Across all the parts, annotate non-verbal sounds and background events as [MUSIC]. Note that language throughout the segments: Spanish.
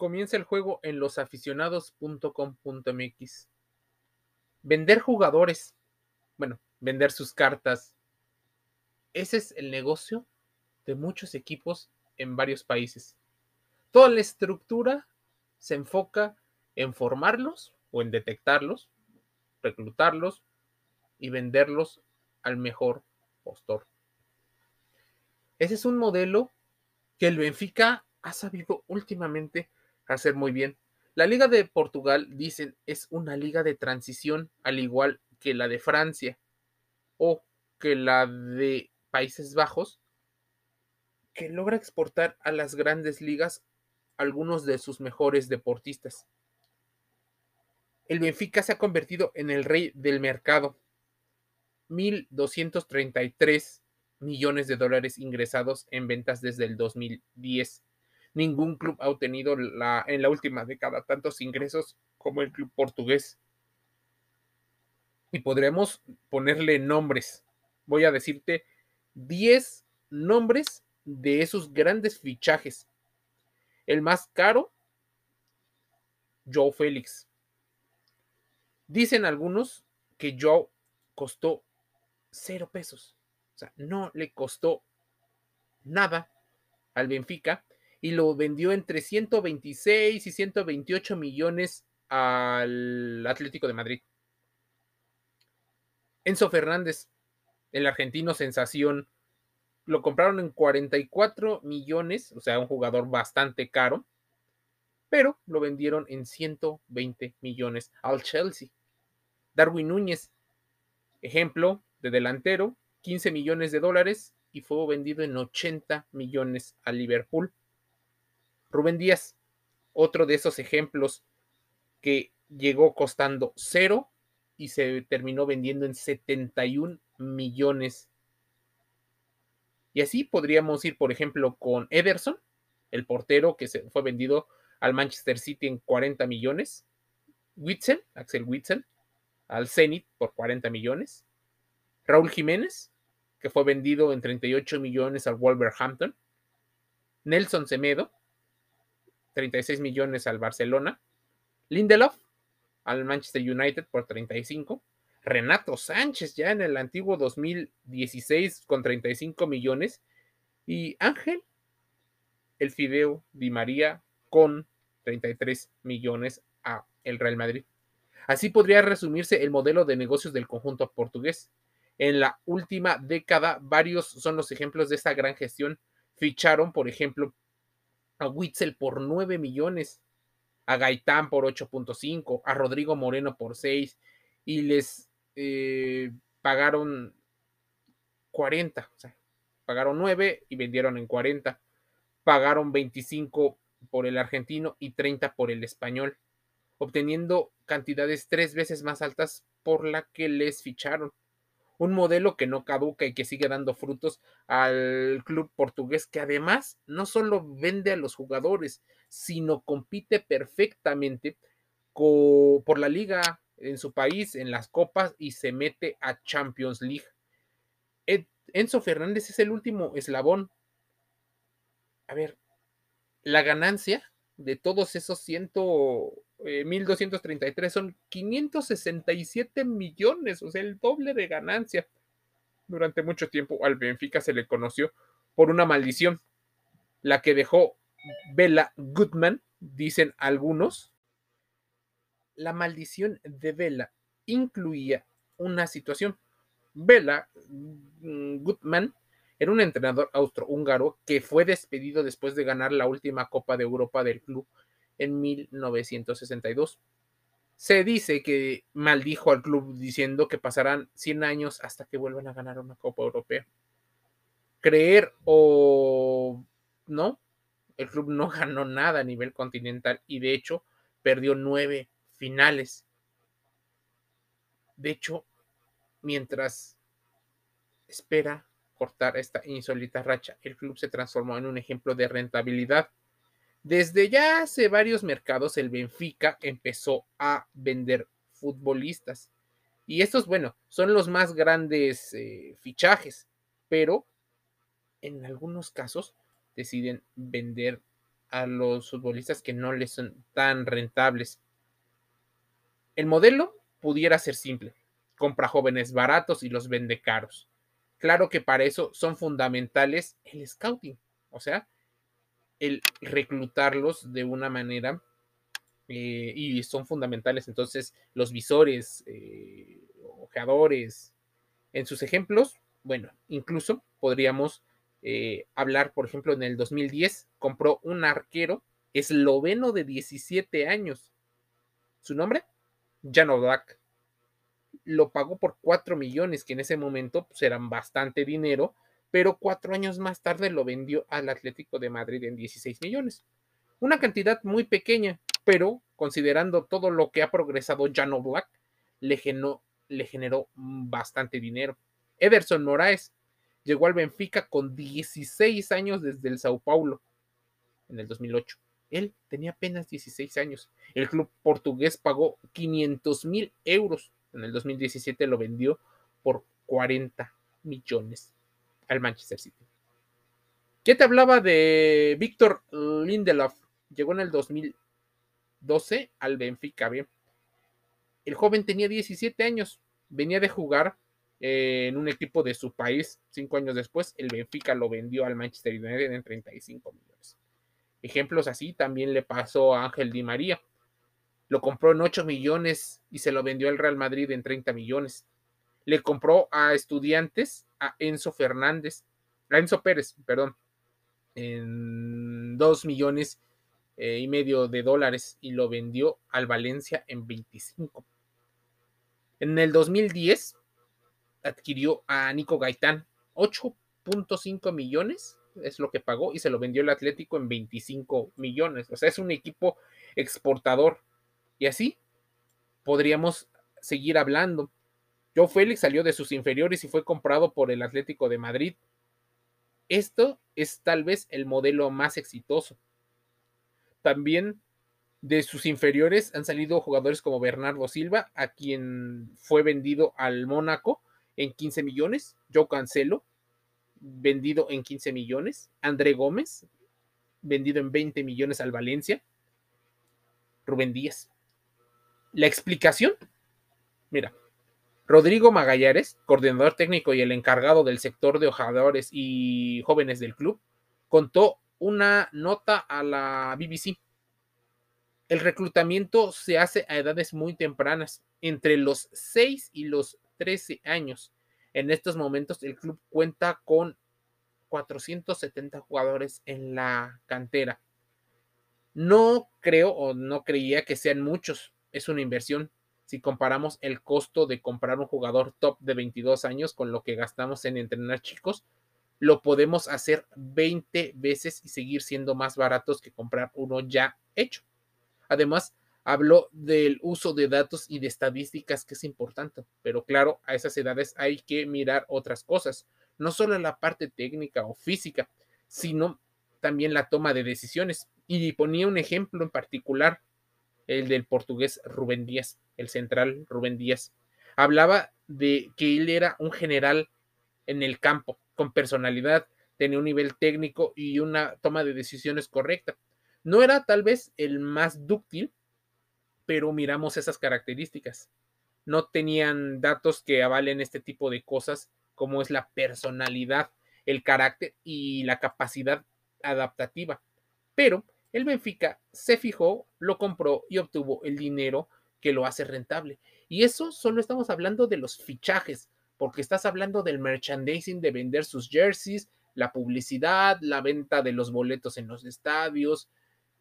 comienza el juego en losaficionados.com.mx. Vender jugadores, bueno, vender sus cartas. Ese es el negocio de muchos equipos en varios países. Toda la estructura se enfoca en formarlos o en detectarlos, reclutarlos y venderlos al mejor postor. Ese es un modelo que el Benfica ha sabido últimamente hacer muy bien. La Liga de Portugal, dicen, es una liga de transición, al igual que la de Francia o que la de Países Bajos, que logra exportar a las grandes ligas algunos de sus mejores deportistas. El Benfica se ha convertido en el rey del mercado. 1.233 millones de dólares ingresados en ventas desde el 2010 ningún club ha obtenido la, en la última década tantos ingresos como el club portugués. Y podremos ponerle nombres. Voy a decirte 10 nombres de esos grandes fichajes. El más caro, Joe Félix. Dicen algunos que Joe costó cero pesos. O sea, no le costó nada al Benfica y lo vendió entre 126 y 128 millones al Atlético de Madrid. Enzo Fernández, el argentino sensación, lo compraron en 44 millones, o sea, un jugador bastante caro, pero lo vendieron en 120 millones al Chelsea. Darwin Núñez, ejemplo de delantero, 15 millones de dólares y fue vendido en 80 millones al Liverpool. Rubén Díaz, otro de esos ejemplos que llegó costando cero y se terminó vendiendo en 71 millones. Y así podríamos ir, por ejemplo, con Ederson, el portero que se fue vendido al Manchester City en 40 millones. Witzel, Axel Witzel, al Zenit por 40 millones. Raúl Jiménez, que fue vendido en 38 millones al Wolverhampton. Nelson Semedo, 36 millones al Barcelona. Lindelof al Manchester United por 35. Renato Sánchez ya en el antiguo 2016 con 35 millones. Y Ángel, el Fideo Di María con 33 millones a el Real Madrid. Así podría resumirse el modelo de negocios del conjunto portugués. En la última década, varios son los ejemplos de esta gran gestión. Ficharon, por ejemplo, a Witzel por 9 millones, a Gaitán por 8.5, a Rodrigo Moreno por 6 y les eh, pagaron 40, o sea, pagaron 9 y vendieron en 40, pagaron 25 por el argentino y 30 por el español, obteniendo cantidades tres veces más altas por la que les ficharon un modelo que no caduca y que sigue dando frutos al club portugués, que además no solo vende a los jugadores, sino compite perfectamente por la liga en su país, en las copas y se mete a Champions League. Enzo Fernández es el último eslabón. A ver, la ganancia de todos esos ciento 1233 eh, son 567 millones, o sea, el doble de ganancia. Durante mucho tiempo al Benfica se le conoció por una maldición, la que dejó Bella Goodman, dicen algunos. La maldición de Bella incluía una situación. Bella mm, Goodman era un entrenador austrohúngaro que fue despedido después de ganar la última Copa de Europa del club en 1962. Se dice que maldijo al club diciendo que pasarán 100 años hasta que vuelvan a ganar una Copa Europea. Creer o no, el club no [LAUGHS] ganó nada a nivel continental y de hecho perdió nueve finales. De hecho, mientras espera cortar esta insólita racha, el club se transformó en un ejemplo de rentabilidad desde ya hace varios mercados el Benfica empezó a vender futbolistas. Y estos, bueno, son los más grandes eh, fichajes, pero en algunos casos deciden vender a los futbolistas que no les son tan rentables. El modelo pudiera ser simple. Compra jóvenes baratos y los vende caros. Claro que para eso son fundamentales el scouting, o sea, el reclutarlos de una manera eh, y son fundamentales entonces los visores, eh, ojeadores. En sus ejemplos, bueno, incluso podríamos eh, hablar, por ejemplo, en el 2010 compró un arquero esloveno de 17 años. ¿Su nombre? Jan Oblak. Lo pagó por 4 millones, que en ese momento pues, eran bastante dinero, pero cuatro años más tarde lo vendió al Atlético de Madrid en 16 millones. Una cantidad muy pequeña, pero considerando todo lo que ha progresado Jan Oblak, le generó, le generó bastante dinero. Ederson Moraes llegó al Benfica con 16 años desde el Sao Paulo en el 2008. Él tenía apenas 16 años. El club portugués pagó 500 mil euros. En el 2017 lo vendió por 40 millones al Manchester City. ¿Qué te hablaba de Víctor Lindelof? Llegó en el 2012 al Benfica. Bien. El joven tenía 17 años. Venía de jugar eh, en un equipo de su país. Cinco años después, el Benfica lo vendió al Manchester United en 35 millones. Ejemplos así también le pasó a Ángel Di María. Lo compró en 8 millones y se lo vendió al Real Madrid en 30 millones. Le compró a estudiantes a Enzo Fernández, a Enzo Pérez, perdón, en 2 millones eh, y medio de dólares y lo vendió al Valencia en 25. En el 2010 adquirió a Nico Gaitán, 8.5 millones es lo que pagó y se lo vendió el Atlético en 25 millones. O sea, es un equipo exportador. Y así podríamos seguir hablando. Joe Félix salió de sus inferiores y fue comprado por el Atlético de Madrid. Esto es tal vez el modelo más exitoso. También de sus inferiores han salido jugadores como Bernardo Silva, a quien fue vendido al Mónaco en 15 millones, Joe Cancelo, vendido en 15 millones. André Gómez, vendido en 20 millones al Valencia. Rubén Díaz. La explicación, mira, Rodrigo Magallares, coordinador técnico y el encargado del sector de hojadores y jóvenes del club, contó una nota a la BBC. El reclutamiento se hace a edades muy tempranas, entre los 6 y los 13 años. En estos momentos el club cuenta con 470 jugadores en la cantera. No creo o no creía que sean muchos. Es una inversión. Si comparamos el costo de comprar un jugador top de 22 años con lo que gastamos en entrenar chicos, lo podemos hacer 20 veces y seguir siendo más baratos que comprar uno ya hecho. Además, habló del uso de datos y de estadísticas, que es importante, pero claro, a esas edades hay que mirar otras cosas, no solo la parte técnica o física, sino también la toma de decisiones. Y ponía un ejemplo en particular, el del portugués Rubén Díaz, el central Rubén Díaz. Hablaba de que él era un general en el campo, con personalidad, tenía un nivel técnico y una toma de decisiones correcta. No era tal vez el más dúctil, pero miramos esas características. No tenían datos que avalen este tipo de cosas como es la personalidad, el carácter y la capacidad adaptativa. Pero el Benfica se fijó, lo compró y obtuvo el dinero que lo hace rentable. Y eso solo estamos hablando de los fichajes, porque estás hablando del merchandising, de vender sus jerseys, la publicidad, la venta de los boletos en los estadios,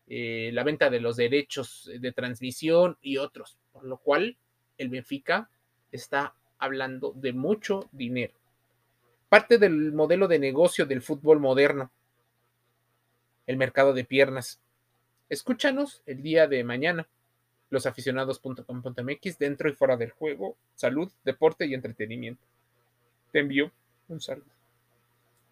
eh, la venta de los derechos de transmisión y otros, por lo cual el Benfica está hablando de mucho dinero. Parte del modelo de negocio del fútbol moderno, el mercado de piernas. Escúchanos el día de mañana, losaficionados.com.mx, dentro y fuera del juego, salud, deporte y entretenimiento. Te envío un saludo.